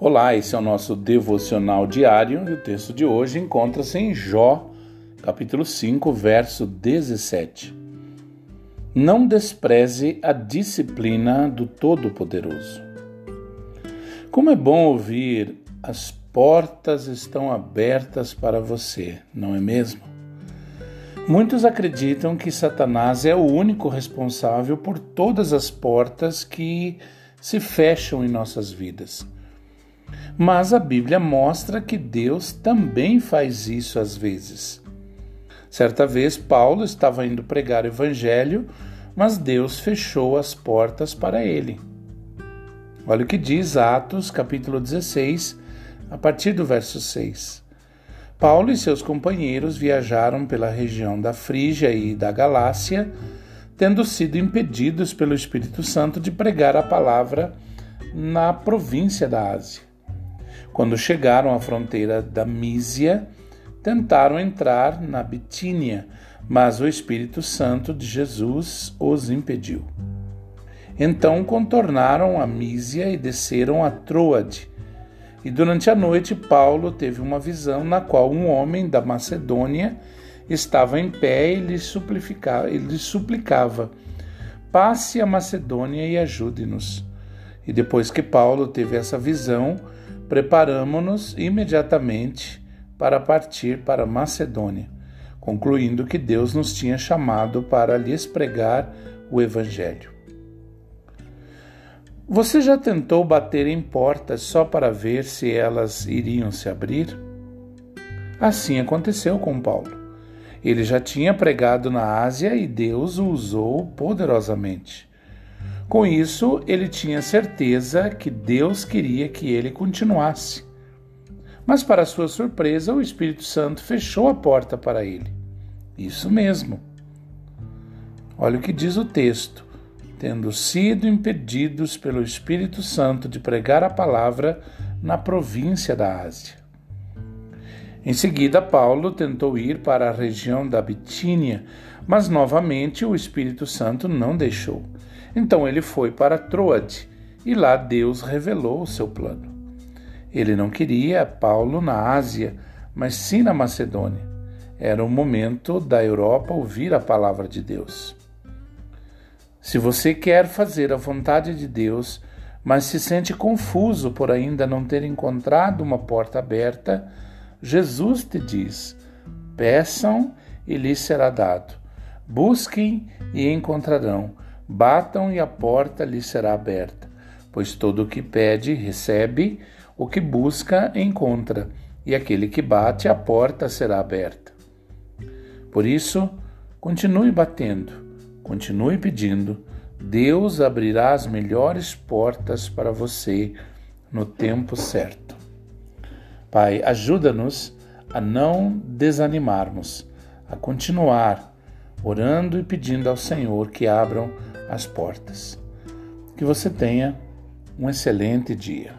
Olá, esse é o nosso devocional diário e o texto de hoje encontra-se em Jó, capítulo 5, verso 17. Não despreze a disciplina do Todo-Poderoso. Como é bom ouvir as portas estão abertas para você, não é mesmo? Muitos acreditam que Satanás é o único responsável por todas as portas que se fecham em nossas vidas. Mas a Bíblia mostra que Deus também faz isso às vezes. Certa vez, Paulo estava indo pregar o Evangelho, mas Deus fechou as portas para ele. Olha o que diz Atos, capítulo 16, a partir do verso 6. Paulo e seus companheiros viajaram pela região da Frígia e da Galácia, tendo sido impedidos pelo Espírito Santo de pregar a palavra na província da Ásia. Quando chegaram à fronteira da Mísia, tentaram entrar na Bitínia, mas o Espírito Santo de Jesus os impediu. Então contornaram a Mísia e desceram a Troade. E durante a noite Paulo teve uma visão na qual um homem da Macedônia estava em pé e lhe suplicava, lhe suplicava passe a Macedônia e ajude-nos. E depois que Paulo teve essa visão, preparamo-nos imediatamente para partir para Macedônia, concluindo que Deus nos tinha chamado para lhes pregar o Evangelho. Você já tentou bater em portas só para ver se elas iriam se abrir? Assim aconteceu com Paulo. Ele já tinha pregado na Ásia e Deus o usou poderosamente. Com isso, ele tinha certeza que Deus queria que ele continuasse. Mas, para sua surpresa, o Espírito Santo fechou a porta para ele. Isso mesmo. Olha o que diz o texto: tendo sido impedidos pelo Espírito Santo de pregar a palavra na província da Ásia. Em seguida, Paulo tentou ir para a região da Bitínia, mas novamente o Espírito Santo não deixou. Então ele foi para Troade e lá Deus revelou o seu plano. Ele não queria Paulo na Ásia, mas sim na Macedônia. Era o momento da Europa ouvir a palavra de Deus. Se você quer fazer a vontade de Deus, mas se sente confuso por ainda não ter encontrado uma porta aberta, Jesus te diz: peçam e lhes será dado, busquem e encontrarão Batam e a porta lhe será aberta, pois todo o que pede, recebe, o que busca, encontra, e aquele que bate, a porta será aberta. Por isso, continue batendo, continue pedindo, Deus abrirá as melhores portas para você no tempo certo. Pai, ajuda-nos a não desanimarmos, a continuar orando e pedindo ao Senhor que abram as portas. Que você tenha um excelente dia.